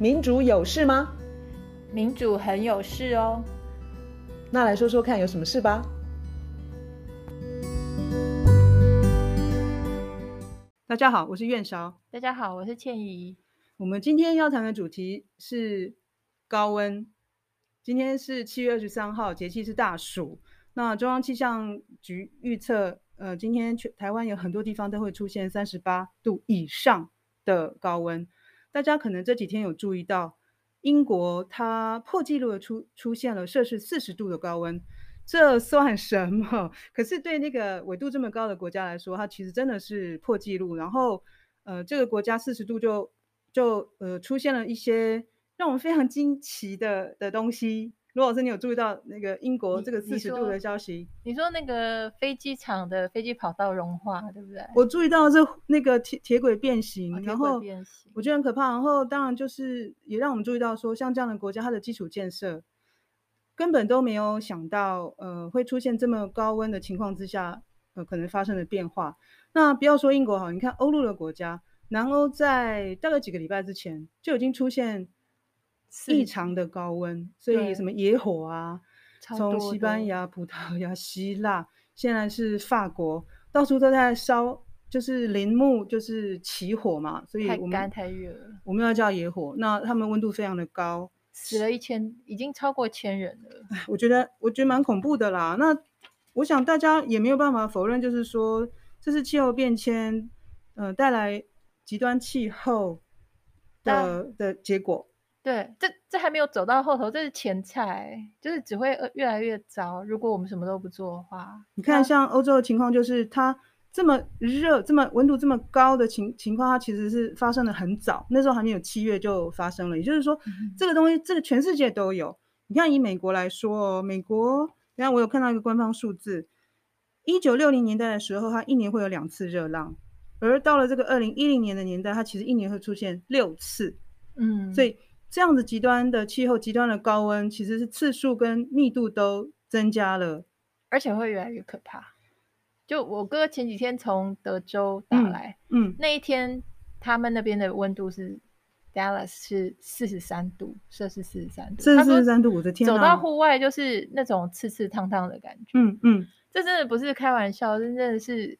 民主有事吗？民主很有事哦。那来说说看，有什么事吧？大家好，我是苑韶。大家好，我是倩怡。我们今天要谈的主题是高温。今天是七月二十三号，节气是大暑。那中央气象局预测，呃，今天全台湾有很多地方都会出现三十八度以上的高温。大家可能这几天有注意到，英国它破纪录的出出现了摄氏四十度的高温，这算什么？可是对那个纬度这么高的国家来说，它其实真的是破纪录。然后，呃，这个国家四十度就就呃出现了一些让我们非常惊奇的的东西。罗老师，你有注意到那个英国这个四十度的消息？你说，你说那个飞机场的飞机跑道融化，对不对？我注意到这那个铁铁轨变形，哦、然后我觉得很可怕。然后当然就是也让我们注意到说，像这样的国家，它的基础建设根本都没有想到，呃，会出现这么高温的情况之下，呃，可能发生的变化。那不要说英国好，你看欧陆的国家，南欧在大概几个礼拜之前就已经出现。异常的高温，所以什么野火啊，从西班牙、葡萄牙、希腊，现在是法国，到处都在烧，就是林木就是起火嘛，所以我们太干太热了，我们要叫野火。那他们温度非常的高，死了一千，已经超过千人了。我觉得我觉得蛮恐怖的啦。那我想大家也没有办法否认，就是说这是气候变迁，呃，带来极端气候的的结果。对，这这还没有走到后头，这是前菜，就是只会越来越糟。如果我们什么都不做的话，你看，像欧洲的情况，就是它这么热、这么温度这么高的情情况，它其实是发生的很早，那时候还没有七月就发生了。也就是说，嗯、这个东西，这个全世界都有。你看，以美国来说，美国，你看我有看到一个官方数字，一九六零年代的时候，它一年会有两次热浪，而到了这个二零一零年的年代，它其实一年会出现六次。嗯，所以。这样子极端的气候、极端的高温，其实是次数跟密度都增加了，而且会越来越可怕。就我哥前几天从德州打来，嗯，嗯，那一天他们那边的温度是 Dallas 是四十三度，摄氏四十三度，四十三度，我的天！走到户外就是那种刺刺烫烫的感觉，嗯嗯，这真的不是开玩笑，真的是。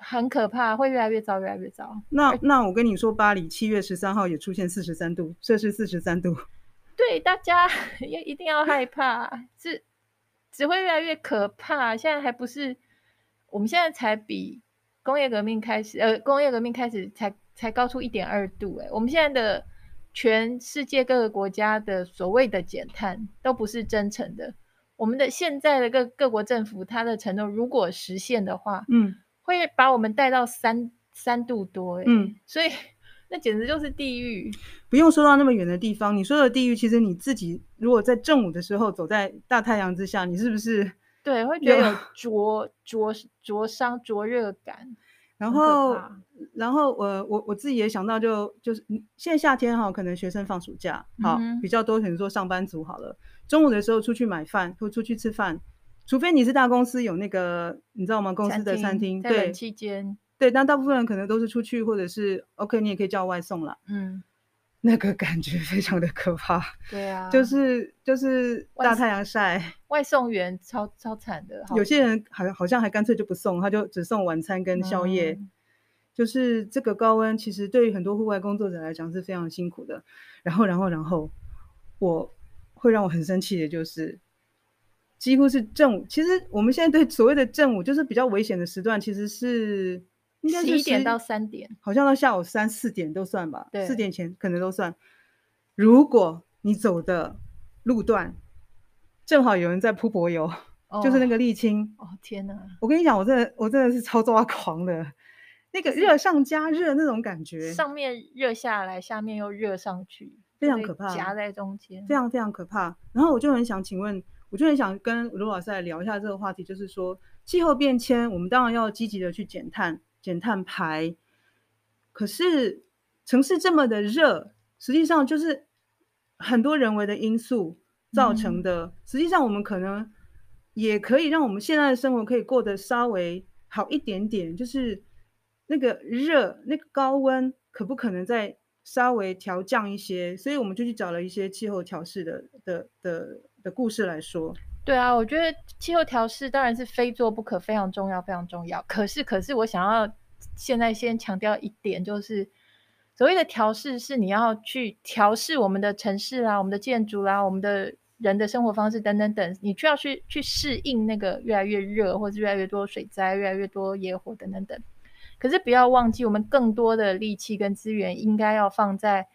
很可怕，会越来越糟，越来越糟。那那我跟你说，巴黎七月十三号也出现四十三度，摄氏四十三度。对，大家 要一定要害怕，是只会越来越可怕。现在还不是，我们现在才比工业革命开始，呃，工业革命开始才才高出一点二度。哎，我们现在的全世界各个国家的所谓的减碳都不是真诚的。我们的现在的各各国政府，它的承诺如果实现的话，嗯。会把我们带到三三度多，欸，嗯，所以那简直就是地狱。不用说到那么远的地方，你说的地狱，其实你自己如果在正午的时候走在大太阳之下，你是不是？对，会 觉得有灼灼灼伤、灼热感。然后，然后我我我自己也想到就，就就是现在夏天哈，可能学生放暑假，好，嗯、比较多，可能说上班族好了，中午的时候出去买饭或出去吃饭。除非你是大公司有那个，你知道吗？公司的餐厅，对，冷气间，对，但大部分人可能都是出去，或者是 OK，你也可以叫外送啦。嗯，那个感觉非常的可怕。对啊，就是就是大太阳晒，外送员超超惨的。有些人好好像还干脆就不送，他就只送晚餐跟宵夜。嗯、就是这个高温，其实对于很多户外工作者来讲是非常辛苦的。然后，然后，然后，我会让我很生气的就是。几乎是正午，其实我们现在对所谓的正午，就是比较危险的时段，其实是应该是十一点到三点，好像到下午三四点都算吧，四点前可能都算。如果你走的路段正好有人在铺柏油，哦、就是那个沥青，哦天哪！我跟你讲，我真的我真的是超抓狂的，那个热上加热那种感觉，上面热下来，下面又热上去，非常可怕，夹在中间，非常非常可怕。然后我就很想请问。我就很想跟卢老师来聊一下这个话题，就是说气候变迁，我们当然要积极的去减碳、减碳排。可是城市这么的热，实际上就是很多人为的因素造成的。嗯、实际上，我们可能也可以让我们现在的生活可以过得稍微好一点点。就是那个热、那个高温，可不可能再稍微调降一些，所以我们就去找了一些气候调试的的的的故事来说。对啊，我觉得气候调试当然是非做不可，非常重要，非常重要。可是，可是我想要现在先强调一点，就是所谓的调试是你要去调试我们的城市啦、我们的建筑啦、我们的人的生活方式等等等，你需要去去适应那个越来越热，或者越来越多水灾、越来越多野火等等等。可是不要忘记，我们更多的力气跟资源应该要放在。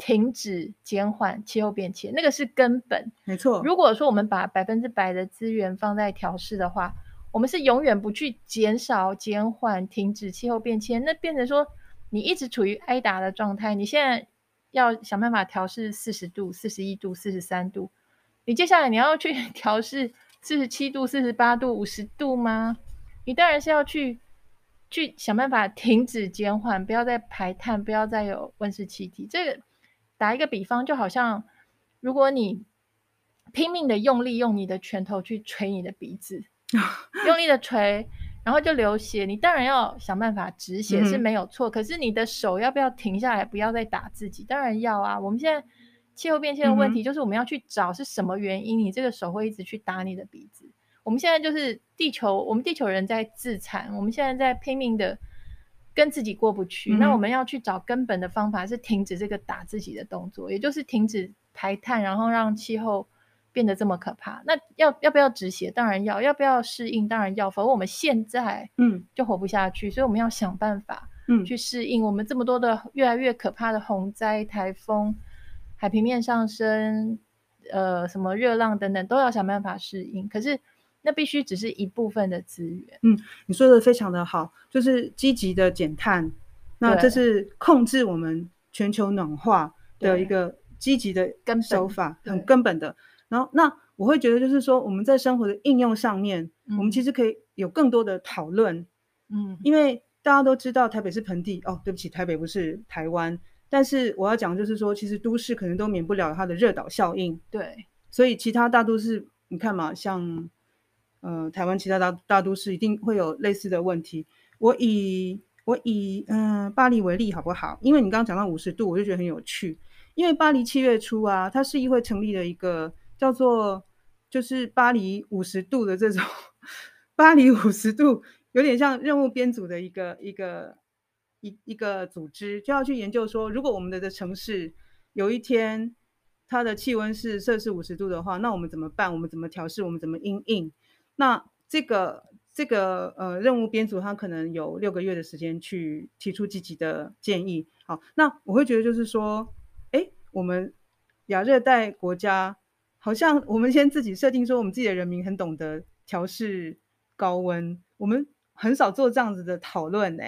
停止减缓气候变迁，那个是根本。没错。如果说我们把百分之百的资源放在调试的话，我们是永远不去减少、减缓、停止气候变迁，那变成说你一直处于挨打的状态。你现在要想办法调试四十度、四十一度、四十三度，你接下来你要去 调试四十七度、四十八度、五十度吗？你当然是要去去想办法停止减缓，不要再排碳，不要再有温室气体。这个。打一个比方，就好像如果你拼命的用力用你的拳头去捶你的鼻子，用力的捶，然后就流血，你当然要想办法止血是没有错。嗯、可是你的手要不要停下来，不要再打自己？当然要啊。我们现在气候变迁的问题就是我们要去找是什么原因，你这个手会一直去打你的鼻子。我们现在就是地球，我们地球人在自残，我们现在在拼命的。跟自己过不去，嗯，那我们要去找根本的方法，是停止这个打自己的动作，也就是停止排碳，然后让气候变得这么可怕。那要要不要止血？当然要。要不要适应？当然要。否则我们现在嗯就活不下去，嗯。所以我们要想办法嗯去适应我们这么多的越来越可怕的洪灾、台风、海平面上升、呃什么热浪等等，都要想办法适应。可是。那必须只是一部分的资源。嗯，你说的非常的好，就是积极的减碳，那这是控制我们全球暖化的一个积极的手法，很根本的。然后，那我会觉得就是说，我们在生活的应用上面，嗯，我们其实可以有更多的讨论。嗯，因为大家都知道台北是盆地哦，对不起，台北不是台湾。但是我要讲就是说，其实都市可能都免不了它的热岛效应。对，所以其他大都市，你看嘛，像。呃，台湾其他大大都市一定会有类似的问题。我以我以嗯、巴黎为例好不好？因为你刚刚讲到五十度，我就觉得很有趣。因为巴黎七月初啊，它市议会成立了一个叫做就是巴黎五十度的这种巴黎五十度，有点像任务编组的一个一个一一个组织，就要去研究说，如果我们的的城市有一天它的气温是摄氏五十度的话，那我们怎么办？我们怎么调试？我们怎么应应？那这个这个呃任务编组，他可能有六个月的时间去提出积极的建议。好，那我会觉得就是说，哎，我们亚热带国家好像我们先自己设定说，我们自己的人民很懂得调试高温，我们很少做这样子的讨论呢，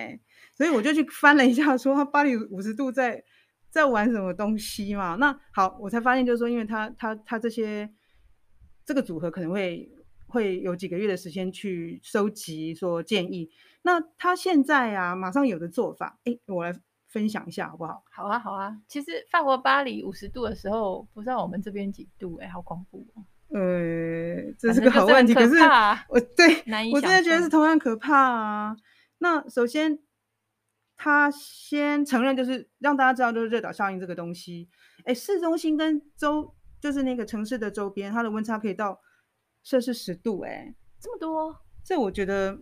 所以我就去翻了一下，说巴黎五十度在在玩什么东西嘛？那好，我才发现就是说，因为他他他这些这个组合可能会。会有几个月的时间去收集说建议。那他现在啊，马上有的做法，哎，我来分享一下好不好？好啊，好啊。其实法国巴黎五十度的时候，不知道我们这边几度？哎，好恐怖哦。呃，这是个好问题。可，可是我对，我真的觉得是同样可怕啊。那首先，他先承认，就是让大家知道，就是热岛效应这个东西。哎，市中心跟周，就是那个城市的周边，它的温差可以到。摄氏十度，哎，这么多，这我觉得，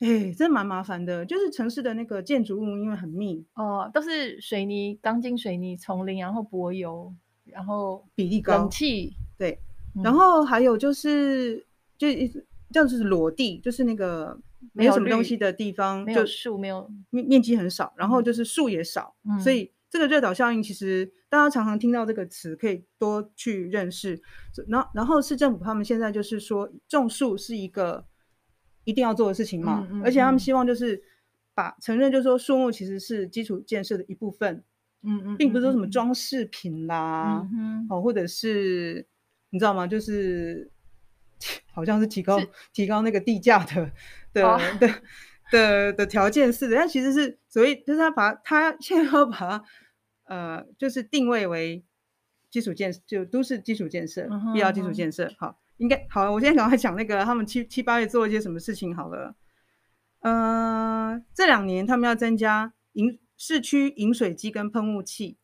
哎，真蛮麻烦的。就是城市的那个建筑物，因为很密哦，都是水泥、钢筋水泥丛林，然后柏油，然后比例高，冷气，对、嗯，然后还有就是，就一直这样子裸地，就是那个没有什么东西的地方，没有树，没有面面积很少，然后就是树也少，嗯、所以。这个热岛效应其实大家常常听到这个词，可以多去认识。然后，然后市政府他们现在就是说，种树是一个一定要做的事情嘛。嗯嗯嗯。而且他们希望就是把承认，就是说树木其实是基础建设的一部分。嗯嗯，嗯，并不是说什么装饰品啦，嗯哦，或者是你知道吗？就是 好像是提高提高那个地价的的、哦、的。的的条件是的，但其实是所以就是他把他现在要把它呃，就是定位为基础建设，就都市基础建设，必要基础建设。Uh. 好，应该好。我现在赶快讲那个他们七七八月做了一些什么事情好了。呃，这两年他们要增加饮市区饮水机跟喷雾器，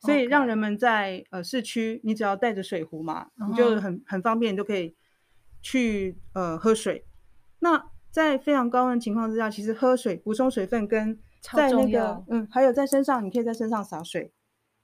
所以让人们在呃市区，你只要带着水壶嘛，你就很很方便，你就可以去呃喝水。那在非常高温情况之下，其实喝水补充水分跟在那个嗯，还有在身上，你可以在身上洒水，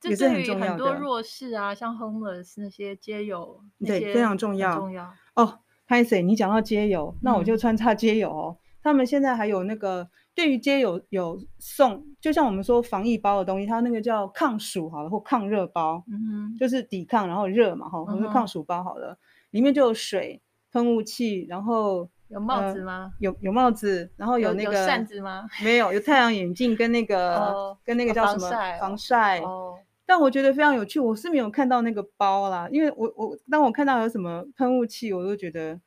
也是很重要的。很多弱势啊，像 homeless 那些街友，对，非常重要。重要哦，潘 Sir，你讲到街友，那我就穿插街友哦。嗯、他们现在还有那个对于街友有送，就像我们说防疫包的东西，它那个叫抗暑好了，或抗热包，嗯哼，就是抵抗然后热嘛哈，或者抗暑包好了，里面就有水、喷雾器，然后。有帽子吗？呃、有有帽子，然后有那个有扇子吗？没有，有太阳眼镜跟那个、哦、跟那个叫什么、防晒、哦。但我觉得非常有趣，我是没有看到那个包啦，因为我我当我看到有什么喷雾器，我都觉得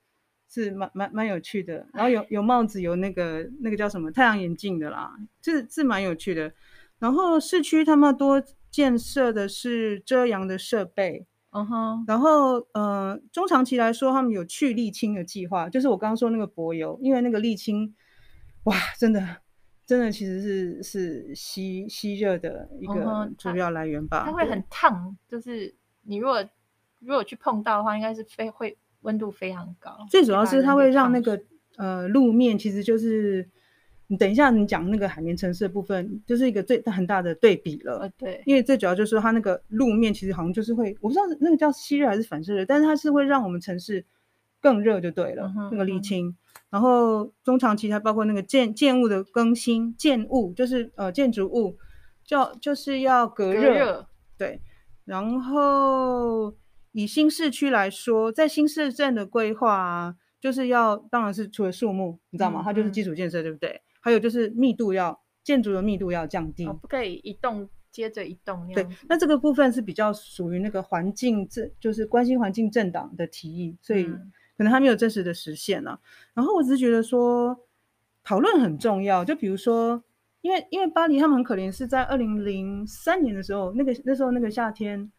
是蛮蛮蛮有趣的。然后有有帽子，有那个那个叫什么太阳眼镜的啦，这是蛮有趣的。然后市区他们多建设的是遮阳的设备。嗯哼，然后呃，中长期来说，他们有去沥青的计划，就是我刚刚说那个柏油，因为那个沥青，哇，真的，真的其实是是吸吸热的一个主要来源吧。它，它会很烫，就是你如果如果去碰到的话，应该是非会温度非常高。最主要是它会让那个呃路面其实就是。你等一下，你讲那个海绵城市的部分，就是一个最很大的对比了。对，因为最主要就是说它那个路面其实好像就是会，我不知道那个叫吸热还是反射热，但是它是会让我们城市更热就对了。嗯、那个沥青、嗯，然后中长期还包括那个建建物的更新，建物就是呃建筑物，叫就是要隔热，隔热。对，然后以新市区来说，在新市镇的规划啊，就是要当然是除了树木，你知道吗？嗯、它就是基础建设，对不对？还有就是密度要建筑的密度要降低，哦、不可以一栋接着一栋。对，那这个部分是比较属于那个环境政，就是关心环境政党的提议，所以可能还没有真实的实现呢、啊嗯。然后我只是觉得说讨论很重要，就比如说，因为因为巴黎他们很可怜，是在二零零三年的时候，那个那时候那个夏天，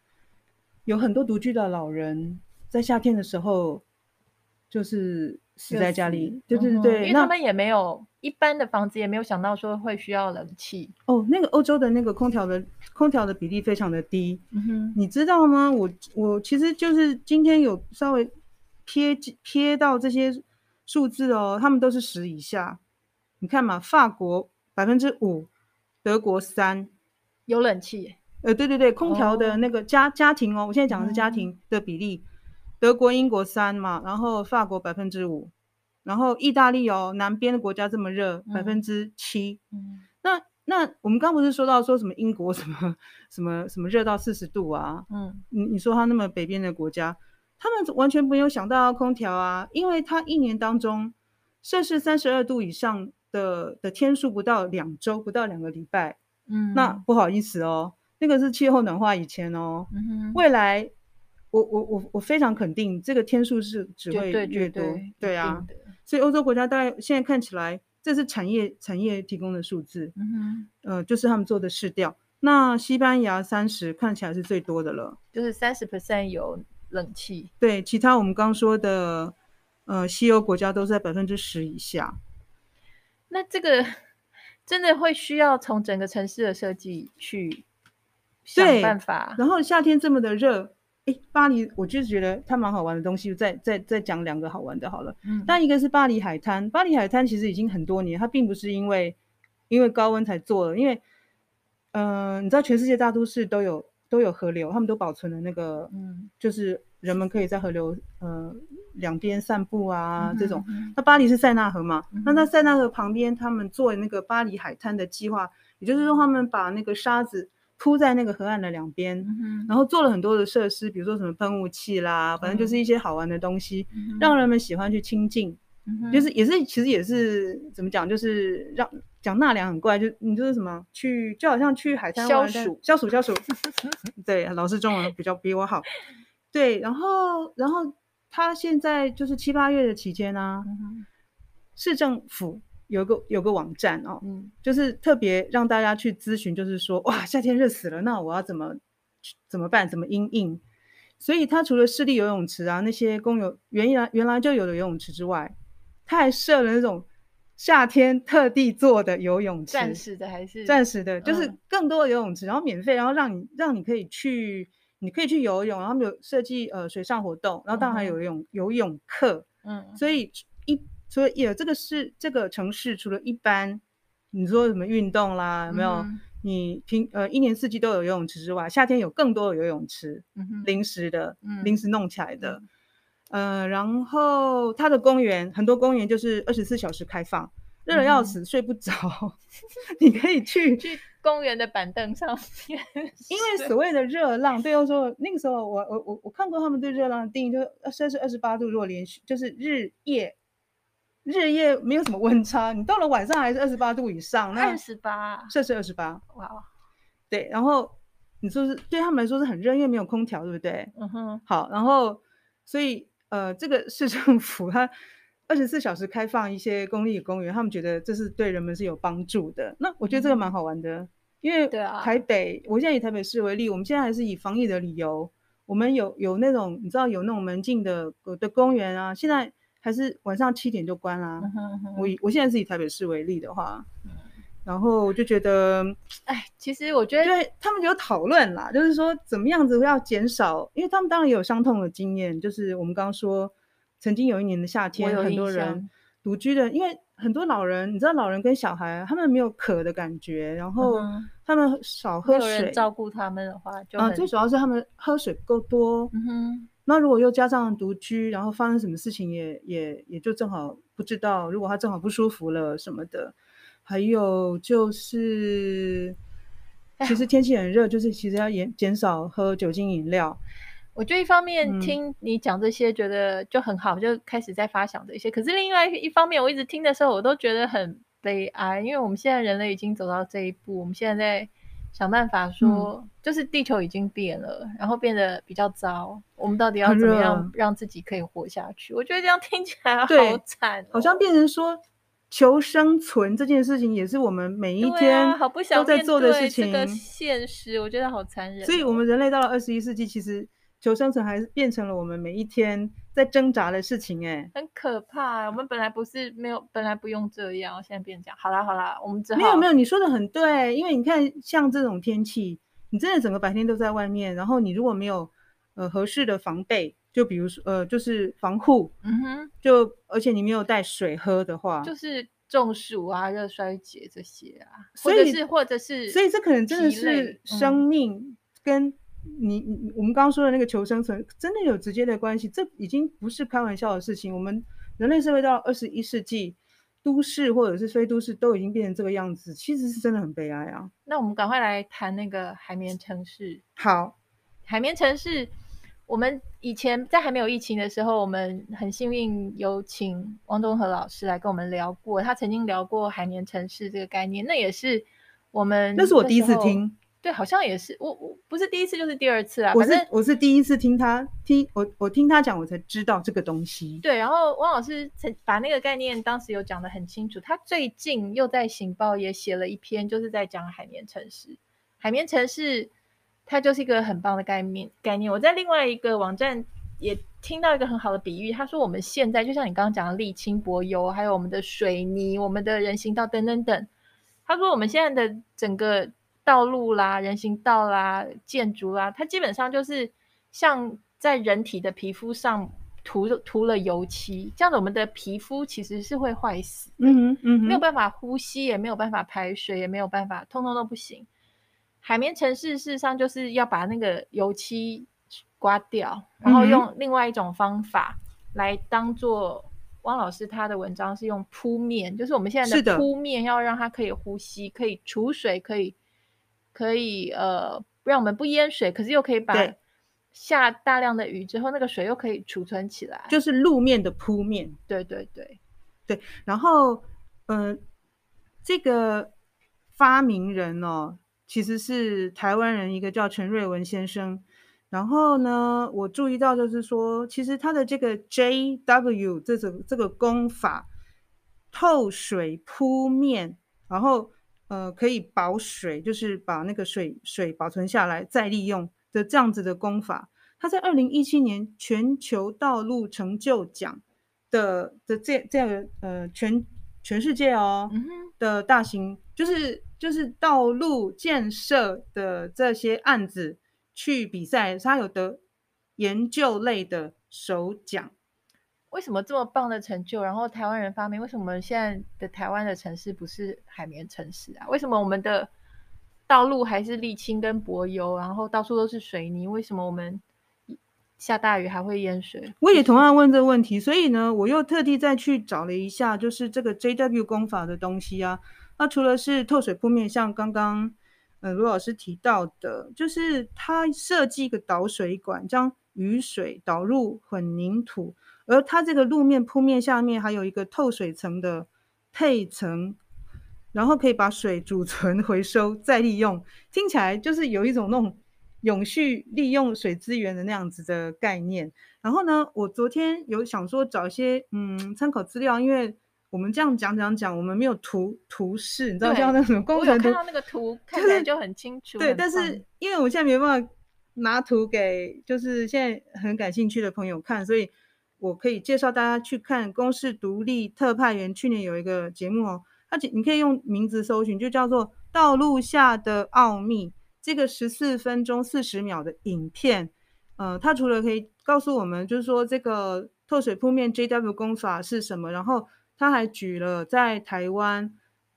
有很多独居的老人在夏天的时候就是。死在家里，对对对对，因为他们也没有一般的房子，也没有想到说会需要冷气。哦，那个欧洲的那个空调的空调的比例非常的低，嗯哼，你知道吗？我我其实就是今天有稍微瞥瞥到这些数字哦，他们都是十以下。你看嘛，法国百分之五，德国三，有冷气。呃，对对对，空调的那个家、哦、家庭哦，我现在讲的是家庭的比例。嗯德国、英国三嘛，然后法国百分之五，然后意大利哦，南边的国家这么热，百分之七。嗯那那我们刚不是说到说什么英国什么 什么什么热到四十度啊？嗯，你你说他那么北边的国家，他们完全没有想到空调啊，因为他一年当中摄氏三十二度以上的的天数不到两周，不到两个礼拜。嗯，那不好意思哦，那个是气候暖化以前哦，嗯哼，未来。我我我我非常肯定，这个天数是只会越多，对，对啊，所以欧洲国家大概现在看起来，这是产业产业提供的数字，嗯哼，呃，就是他们做的市调。那西班牙三十看起来是最多的了，就是三十 percent 有冷气，对，其他我们刚说的，呃，西欧国家都在百分之十以下。那这个真的会需要从整个城市的设计去想办法，然后夏天这么的热。诶，巴黎，我就是觉得它蛮好玩的东西，再再再讲两个好玩的好了。嗯，但一个是巴黎海滩，巴黎海滩其实已经很多年，它并不是因为因为高温才做的，因为，嗯、呃，你知道全世界大都市都有都有河流，他们都保存了那个，嗯，就是人们可以在河流呃两边散步啊、嗯、这种。那巴黎是塞纳河嘛，嗯、那在塞纳河旁边，他们做那个巴黎海滩的计划，也就是说他们把那个沙子。铺在那个河岸的两边、嗯，然后做了很多的设施，比如说什么喷雾器啦，反正就是一些好玩的东西，嗯、让人们喜欢去亲近、嗯。就是也是其实也是怎么讲，就是让讲纳凉很怪，就你就是什么去，就好像去海滩消暑消暑消 暑。对，老师中文比较比我好。对，然后然后他现在就是七八月的期间呢、啊嗯，市政府。有个有个网站哦，嗯，就是特别让大家去咨询，就是说哇，夏天热死了，那我要怎么怎么办？怎么应应？所以它除了市立游泳池啊，那些公有原来原来就有的游泳池之外，他还设了那种夏天特地做的游泳池，暂时的还是暂时的，就是更多的游泳池，嗯、然后免费，然后让你让你可以去，你可以去游泳，然后有设计呃水上活动，然后当然还有游泳、嗯、游泳课，嗯，所以一所以也这个是这个城市除了一般你说什么运动啦，有没有？嗯你平呃一年四季都有游泳池之外，夏天有更多的游泳池，临、嗯、时的，临、嗯、时弄起来的，嗯、呃，然后它的公园很多公园就是二十四小时开放，热的要死、嗯、睡不着，你可以去 去公园的板凳上面，因为所谓的热浪，对我说那个时候我我我我看过他们对热浪的定义，就是摄氏二十八度，如果连续就是日夜。日夜没有什么温差，你到了晚上还是二十八度以上，那二十八摄氏二十八，哇，对，然后你说是对他们来说是很热，因为没有空调，对不对？嗯哼，好，然后所以呃，这个市政府它二十四小时开放一些公立公园，他们觉得这是对人们是有帮助的。那我觉得这个蛮好玩的，嗯、因为台北，啊、我现在以台北市为例，我们现在还是以防疫的理由，我们有有那种你知道有那种门禁的的公园啊，现在。还是晚上七点就关啦、啊。嗯哼哼，我以我现在是以台北市为例的话，嗯、然后我就觉得，哎，其实我觉得，对他们有讨论啦，就是说怎么样子要减少，因为他们当然也有伤痛的经验，就是我们刚刚说，曾经有一年的夏天，很多人独居的，因为很多老人，你知道老人跟小孩，他们没有渴的感觉，然后他们少喝水，照顾他们的话就，啊，最主要是他们喝水不够多。嗯哼。那如果又加上独居，然后发生什么事情也也也就正好不知道。如果他正好不舒服了什么的，还有就是，其实 天气很热，就是其实要减减少喝酒精饮料。我就一方面听你讲这些，觉得就很好，嗯，就开始在发想这些。可是另外一方面，我一直听的时候，我都觉得很悲哀，因为我们现在人类已经走到这一步，我们现在在。想办法说、嗯，就是地球已经变了，然后变得比较糟。我们到底要怎么样让自己可以活下去？我觉得这样听起来好惨、哦，好像变成说求生存这件事情也是我们每一天都在做的事情。这个现实，我觉得好残忍、哦。所以，我们人类到了二十一世纪，其实求生存还是变成了我们每一天在挣扎的事情，哎，很可怕。我们本来不是没有，本来不用这样，现在变这样。好啦好啦，我们只好没有没有，你说的很对。因为你看，像这种天气，你真的整个白天都在外面，然后你如果没有呃合适的防备，就比如说呃就是防护，嗯哼，就而且你没有带水喝的话，就是中暑啊、热衰竭这些啊，或者是或者是，所以这可能真的是生命跟。你你我们刚刚说的那个求生存真的有直接的关系，这已经不是开玩笑的事情。我们人类社会到二十一世纪，都市或者是非都市都已经变成这个样子，其实是真的很悲哀啊。那我们赶快来谈那个海绵城市。好，海绵城市，我们以前在还没有疫情的时候，我们很幸运有请汪东和老师来跟我们聊过，他曾经聊过海绵城市这个概念，那也是我们那是我第一次听。对，好像也是我我不是第一次就是第二次啊。我是我是第一次听他听我我听他讲，我才知道这个东西。对，然后汪老师曾把那个概念当时有讲得很清楚。他最近又在《醒报》也写了一篇，就是在讲海绵城市。海绵城市它就是一个很棒的概念概念。我在另外一个网站也听到一个很好的比喻，他说我们现在就像你刚刚讲的沥青柏油，还有我们的水泥、我们的人行道等等等。他说我们现在的整个。道路啦、人行道啦、建筑啦，它基本上就是像在人体的皮肤上涂涂了油漆，这样子我们的皮肤其实是会坏死，嗯嗯，没有办法呼吸，也没有办法排水，也没有办法，通通都不行。海绵城市事实上就是要把那个油漆刮掉，然后用另外一种方法来当做汪老师他的文章是用铺面，就是我们现在的铺面要让它可以呼吸，可以储水，可以。可以呃，让我们不淹水，可是又可以把下大量的雨之后，那个水又可以储存起来，就是路面的铺面。对对对对。然后，呃，这个发明人哦，其实是台湾人，一个叫陈瑞文先生。然后呢，我注意到就是说，其实他的这个 JW 这种这个功法，透水铺面，然后。呃，可以保水，就是把那个水水保存下来再利用的这样子的功法。他在二零一七年全球道路成就奖的的这这样的呃全全世界哦、嗯、的大型，就是就是道路建设的这些案子去比赛，他有得研究类的首奖。为什么这么棒的成就？然后台湾人发明，为什么现在的台湾的城市不是海绵城市啊？为什么我们的道路还是沥青跟柏油，然后到处都是水泥？为什么我们下大雨还会淹水？我也同样问这个问题，所以呢，我又特地再去找了一下，就是这个 JW 工法的东西啊。那除了是透水铺面，像刚刚呃罗老师提到的，就是它设计一个导水管，将雨水导入混凝土。而它这个路面铺面下面还有一个透水层的配层，然后可以把水储 存、回收、再利用，听起来就是有一种那种永续利用水资源的那样子的概念。然后呢，我昨天有想说找一些嗯参考资料，因为我们这样讲讲讲，我们没有图图示，你知道像那种工程看到那个图看起来就很清楚。对，但是因为我现在没办法拿图给就是现在很感兴趣的朋友看，所以。我可以介绍大家去看公视独立特派员去年有一个节目哦，而且你可以用名字搜寻，就叫做《道路下的奥秘》这个十四分钟四十秒的影片。呃，它除了可以告诉我们，就是说这个透水铺面 JW 功法是什么，然后他还举了在台湾。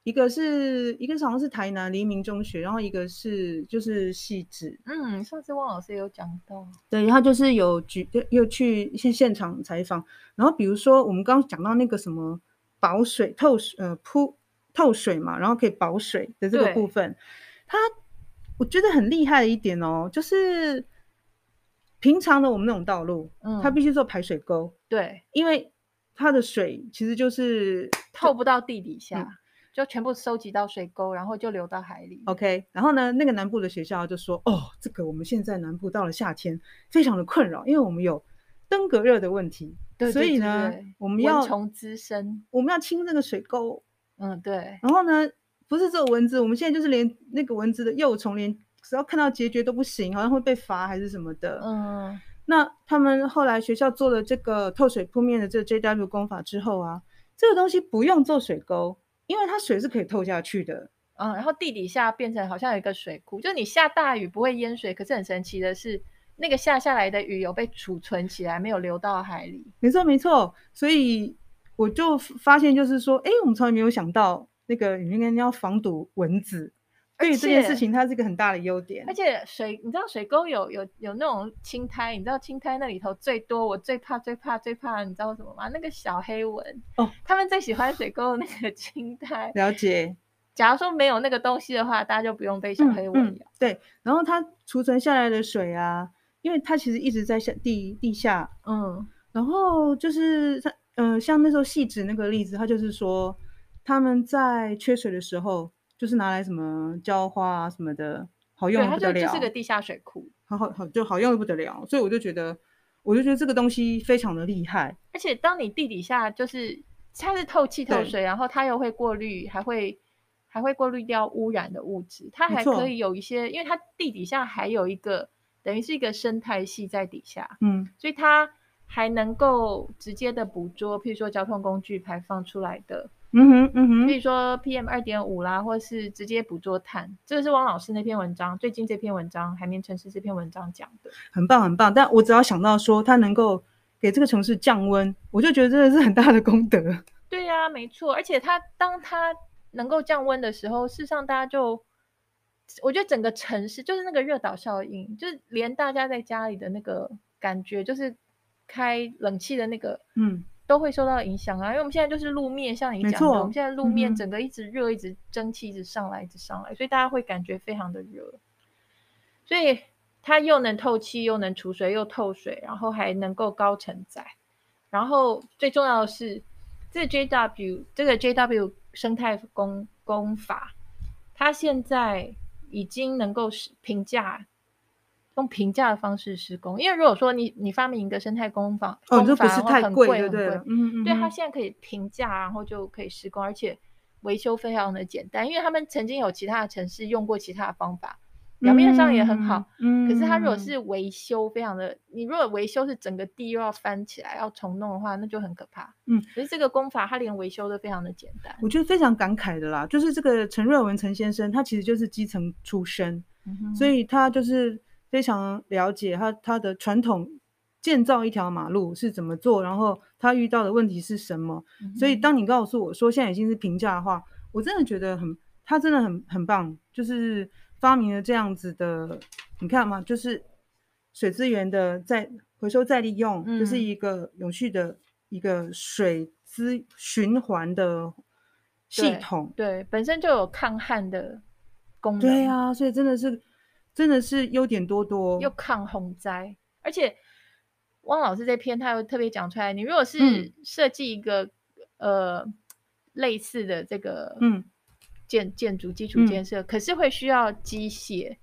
一个是一个好像是台南黎明中学，然后一个是就是汐止。嗯，上次汪老师有讲到，对，他就是有举又去现现场采访，然后比如说我们刚刚讲到那个什么保水透水呃铺透水嘛，然后可以保水的这个部分，他我觉得很厉害的一点哦，就是平常的我们那种道路，嗯，它必须做排水沟，对，因为它的水其实就是透不到地底下。嗯就全部收集到水沟，然后就流到海里。OK，然后呢，那个南部的学校就说：“哦，这个我们现在南部到了夏天，非常的困扰，因为我们有登革热的问题。对对对对，所以呢，我们要蚊虫滋生，我们要清这个水沟。嗯，对。然后呢，不是只有蚊子，我们现在就是连那个蚊子的幼虫，连只要看到孑孓都不行，好像会被罚还是什么的。嗯，那他们后来学校做了这个透水铺面的这个 JW 工法之后啊，这个东西不用做水沟。因为它水是可以透下去的，嗯，然后地底下变成好像有一个水库，就你下大雨不会淹水，可是很神奇的是，那个下下来的雨有被储存起来，没有流到海里。没错，没错。所以我就发现，就是说，哎，我们从来没有想到那个应该要防堵蚊子。对于这件事情，它是一个很大的优点。而且水，你知道水沟有有有那种青苔，你知道青苔那里头最多，我最怕最怕最怕，你知道什么吗？那个小黑蚊哦，他们最喜欢水沟的那个青苔。了解。假如说没有那个东西的话，大家就不用被小黑蚊咬。嗯嗯。对，然后它储存下来的水啊，因为它其实一直在下地地下，嗯，然后就是它，嗯、呃，像那时候汐止那个例子，它就是说他们在缺水的时候。就是拿来什么浇花啊什么的，好用的不得了。对，它就是个地下水库，好好好，就好用的不得了。所以我就觉得，我就觉得这个东西非常的厉害。而且当你地底下就是它是透气透水，然后它又会过滤，还会还会过滤掉污染的物质。它还可以有一些，因为它地底下还有一个等于是一个生态系在底下，嗯，所以它还能够直接的捕捉，譬如说交通工具排放出来的。嗯哼，嗯哼，比如说 PM 二点五啦，或是直接捕捉碳，这个是汪老师那篇文章，最近这篇文章《海绵城市》这篇文章讲的，很棒很棒。但我只要想到说它能够给这个城市降温，我就觉得真的是很大的功德。对呀、啊，没错。而且它当它能够降温的时候，事实上大家就，我觉得整个城市就是那个热岛效应，就是连大家在家里的那个感觉，就是开冷气的那个，嗯。都会受到影响啊，因为我们现在就是路面，像你讲的，我们现在路面整个一直热，嗯、一直蒸汽一直上来，一直上来，所以大家会感觉非常的热。所以它又能透气，又能储水，又透水，然后还能够高承载。然后最重要的是，这个 JW 这个 JW 生态工工法，它现在已经能够评价。用平价的方式施工，因为如果说你你发明一个生态工坊，哦，这不是太贵，对不对？嗯嗯，对，它现在可以平价，然后就可以施工，而且维修非常的简单，因为他们曾经有其他的城市用过其他的方法，表面上也很好，嗯，可是它如果是维修非常的，你如果维修是整个地又要翻起来要重弄的话，那就很可怕，嗯，可是这个工法它连维修都非常的简单，我觉得非常感慨的啦，就是这个陈瑞文陈先生，他其实就是基层出身，嗯，所以他就是非常了解他他的传统建造一条马路是怎么做，然后他遇到的问题是什么，嗯，所以当你告诉我说现在已经是平价的话，我真的觉得很，他真的很很棒，就是。发明了这样子的，你看嘛，就是水资源的再回收再利用，就、嗯、是一个永续的一个水资循环的系统对。对，本身就有抗旱的功能。对啊，所以真的是真的是优点多多，又抗洪灾。而且汪老师这篇他又特别讲出来，你如果是设计一个、嗯、呃类似的这个嗯。建建筑基础建设、嗯，可是会需要机械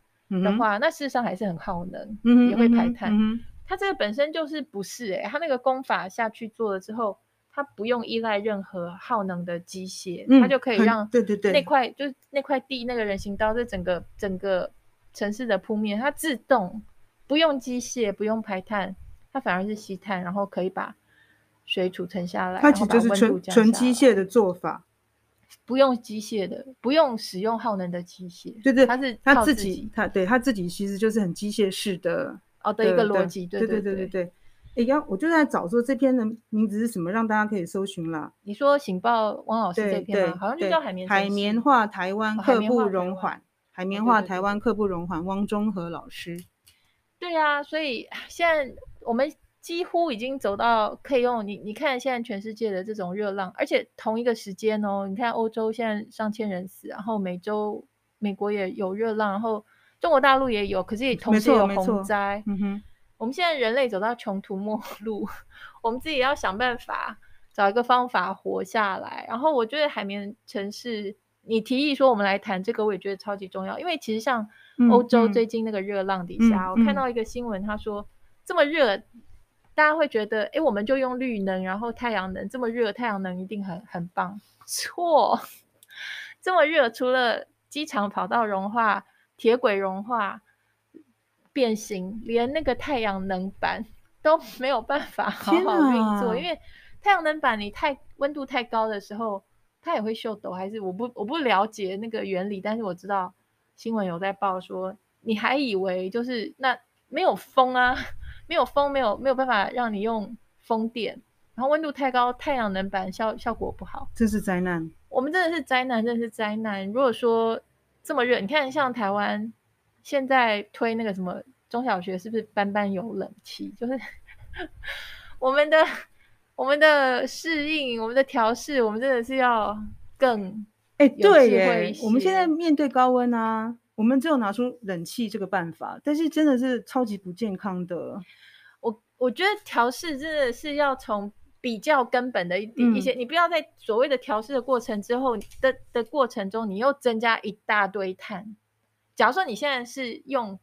的话、嗯，那事实上还是很耗能，嗯、也会排碳、嗯。它这个本身就是不是哎、欸，它那个工法下去做了之后，它不用依赖任何耗能的机械、嗯，它就可以让对对对那块就是那块地那个人行道这整个整个城市的铺面，它自动不用机械不用排碳，它反而是吸碳，然后可以把水储存下来，它其实就是纯纯机械的做法。不用机械的，不用使用耗能的机械，对对，它是它自己，它对它自己其实就是很机械式的哦的一个逻辑，对对对对对。哎，要我就在找说这篇的名字是什么，让大家可以搜寻啦。你说《醒报》汪老师这篇吗？好像就叫海绵海绵化台湾刻不容缓，海绵化台湾刻不容缓，汪中和老师。对啊，所以现在我们。几乎已经走到可以用你，你看现在全世界的这种热浪，而且同一个时间哦，你看欧洲现在上千人死，然后美洲美国也有热浪，然后中国大陆也有，可是也同时有洪灾。嗯哼，我们现在人类走到穷途末路，我们自己要想办法找一个方法活下来。然后我觉得海绵城市，你提议说我们来谈这个，我也觉得超级重要，因为其实像欧洲最近那个热浪底下，嗯嗯、我看到一个新闻，他说这么热。大家会觉得，哎，我们就用绿能，然后太阳能这么热，太阳能一定很很棒。错，这么热，除了机场跑道融化、铁轨融化、变形，连那个太阳能板 都没有办法好好运作。因为太阳能板你太温度太高的时候，它也会秀抖。还是我不我不了解那个原理，但是我知道新闻有在报说，你还以为就是那没有风啊。没有风，没有没有办法让你用风电，然后温度太高，太阳能板效效果不好，这是灾难。我们真的是灾难，真的是灾难。如果说这么热，你看像台湾现在推那个什么中小学，是不是班班有冷气？就是 我们的我们的适应，我们的调试，我们真的是要更哎对耶。我们现在面对高温啊。我们只有拿出冷气这个办法，但是真的是超级不健康的。我我觉得调试真的是要从比较根本的一点一些，嗯，你不要在所谓的调试的过程之后的的过程中，你又增加一大堆碳。假如说你现在是用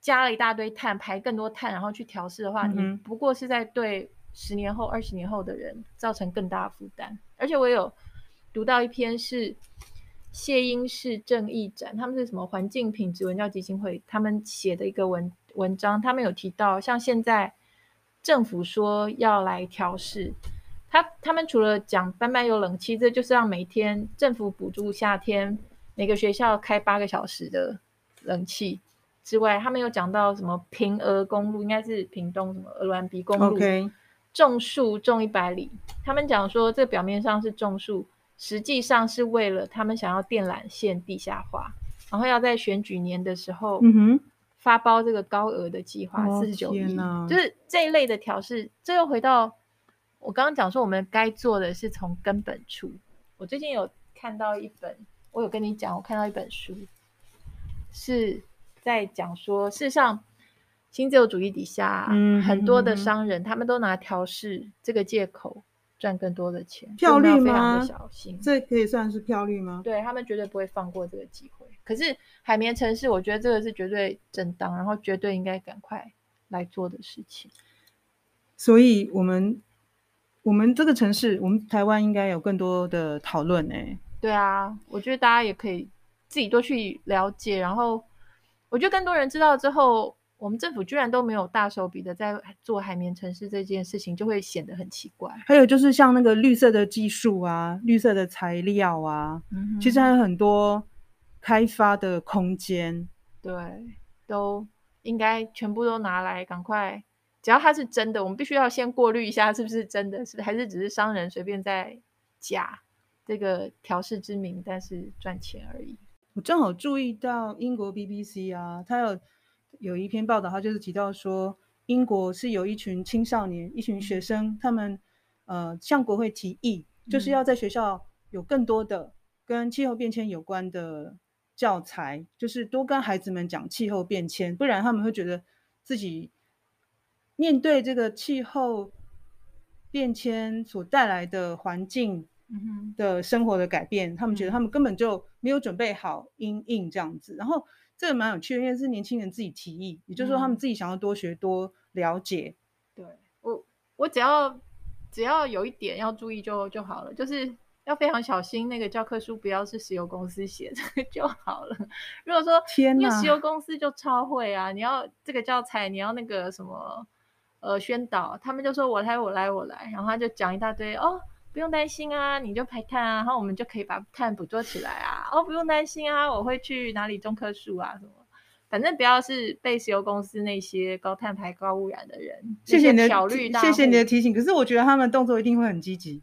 加了一大堆碳，排更多碳，然后去调试的话，嗯，你不过是在对十年后、二十年后的人造成更大的负担。而且我有读到一篇是。谢英式正义展，他们是什么环境品质文教基金会？他们写的一个文文章，他们有提到，像现在政府说要来调试，他他们除了讲班班有冷气，这就是让每天政府补助夏天每个学校开八个小时的冷气之外，他们有讲到什么屏鹅公路，应该是屏东什么鹅銮鼻公路种树种一百里，他们讲说这表面上是种树。实际上是为了他们想要电缆线地下化，然后要在选举年的时候，嗯哼，发包这个高额的计划，四十九亿，就是这一类的调试。这又回到我刚刚讲说，我们该做的是从根本处。我最近有看到一本，我有跟你讲，我看到一本书，是在讲说，事实上新自由主义底下，嗯，很多的商人他们都拿调试这个借口。赚更多的钱，漂绿吗？这可以算是漂绿吗？对，他们绝对不会放过这个机会。可是海绵城市，我觉得这个是绝对正当，然后绝对应该赶快来做的事情。所以，我们我们这个城市，我们台湾应该有更多的讨论诶。对啊，我觉得大家也可以自己多去了解，然后我觉得更多人知道之后，我们政府居然都没有大手笔的在做海绵城市这件事情，就会显得很奇怪。还有就是像那个绿色的技术啊，绿色的材料啊，嗯、其实还有很多开发的空间。对，都应该全部都拿来赶快，只要它是真的，我们必须要先过滤一下是不是真的，是还是只是商人随便在假这个调试之名，但是赚钱而已。我正好注意到英国 BBC 啊，他有有一篇报道，他就是提到说，英国是有一群青少年、一群学生，他们呃向国会提议，就是要在学校有更多的跟气候变迁有关的教材，就是多跟孩子们讲气候变迁，不然他们会觉得自己面对这个气候变迁所带来的环境。的生活的改变，他们觉得他们根本就没有准备好因应这样子。然后这个蛮有趣的，因为是年轻人自己提议，也就是说他们自己想要多学多了解。对，我，我只要只要有一点要注意就就好了，就是要非常小心那个教科书不要是石油公司写的 就好了。如果说天哪，因为石油公司就超会啊，你要这个教材，你要那个什么呃宣导，他们就说我来我来我来，然后他就讲一大堆哦。不用担心啊，你就排碳啊，然后我们就可以把碳捕捉起来啊。哦，不用担心啊，我会去哪里种棵树啊，什么，反正不要是被石油公司那些高碳排、高污染的人。谢谢你的谢谢你的提醒。可是我觉得他们动作一定会很积极。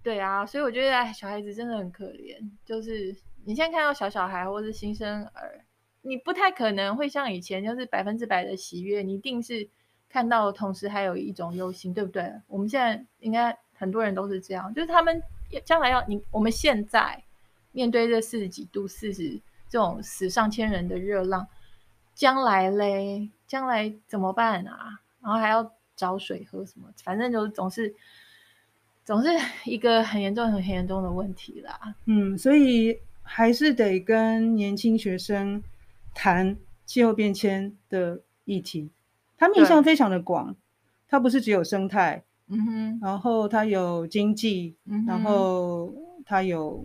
对啊，所以我觉得哎小孩子真的很可怜。就是你现在看到小小孩或是新生儿，你不太可能会像以前就是百分之百的喜悦，你一定是看到同时还有一种忧心，对不对？我们现在应该。很多人都是这样，就是他们将来要你，我们现在面对这四十几度、四十这种死上千人的热浪，将来嘞，将来怎么办啊？然后还要找水喝什么？反正就是总是总是一个很严重、很严重的问题啦。嗯，所以还是得跟年轻学生谈气候变迁的议题，它面向非常的广，对它不是只有生态。嗯哼，然后它有经济，嗯、然后它有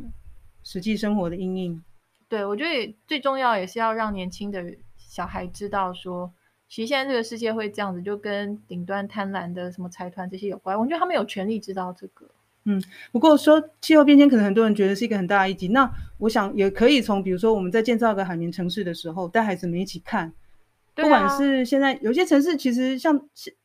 实际生活的阴影。对，我觉得最重要也是要让年轻的小孩知道说，其实现在这个世界会这样子，就跟顶端贪婪的什么财团这些有关。我觉得他们有权利知道这个。嗯，不过说气候变迁，可能很多人觉得是一个很大的议题。那我想也可以从，比如说我们在建造一个海绵城市的时候，带孩子们一起看。不管是现在有些城市，其实像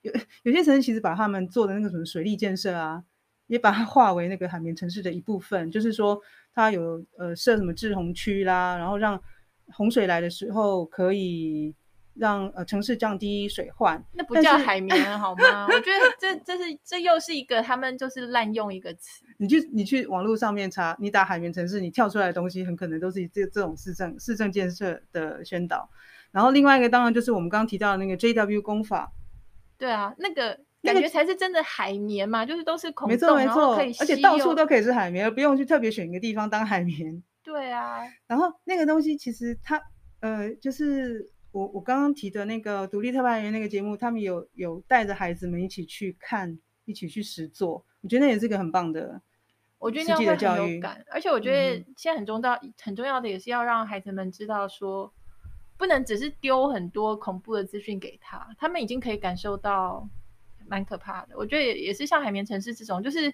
有有些城市，其实把他们做的那个什么水利建设啊，也把它划为那个海绵城市的一部分。就是说，它有呃设什么滞洪区啦，然后让洪水来的时候可以让呃城市降低水患。那不叫海绵好吗？我觉得这这是这又是一个他们就是滥用一个词。你去你去网络上面查，你打海绵城市，你跳出来的东西很可能都是这这种市政市政建设的宣导。然后另外一个当然就是我们刚刚提到的那个 JW 工法，对啊，那个感觉才是真的海绵嘛，那个、就是都是孔洞，没错没错，而且到处都可以是海绵，而不用去特别选一个地方当海绵。对啊，然后那个东西其实它呃，就是我我刚刚提的那个独立特派员那个节目，他们有有带着孩子们一起去看，一起去实做，我觉得那也是个很棒的，我觉得那样会很有感，而且我觉得现在很重要、嗯、很重要的也是要让孩子们知道说。不能只是丢很多恐怖的资讯给他，他们已经可以感受到蛮可怕的。我觉得也也是像海绵城市这种，就是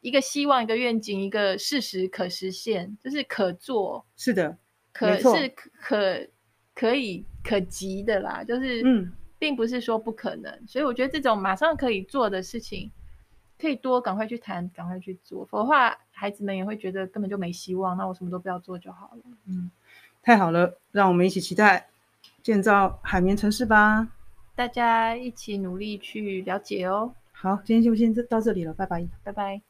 一个希望、一个愿景、一个事实可实现，就是可做，是的，可是可可以可及的啦。就是嗯，并不是说不可能。所以我觉得这种马上可以做的事情，可以多赶快去谈，赶快去做。否则的话，孩子们也会觉得根本就没希望。那我什么都不要做就好了。嗯。太好了，让我们一起期待建造海绵城市吧！大家一起努力去了解哦。好，今天就先到这里了，拜拜，拜拜。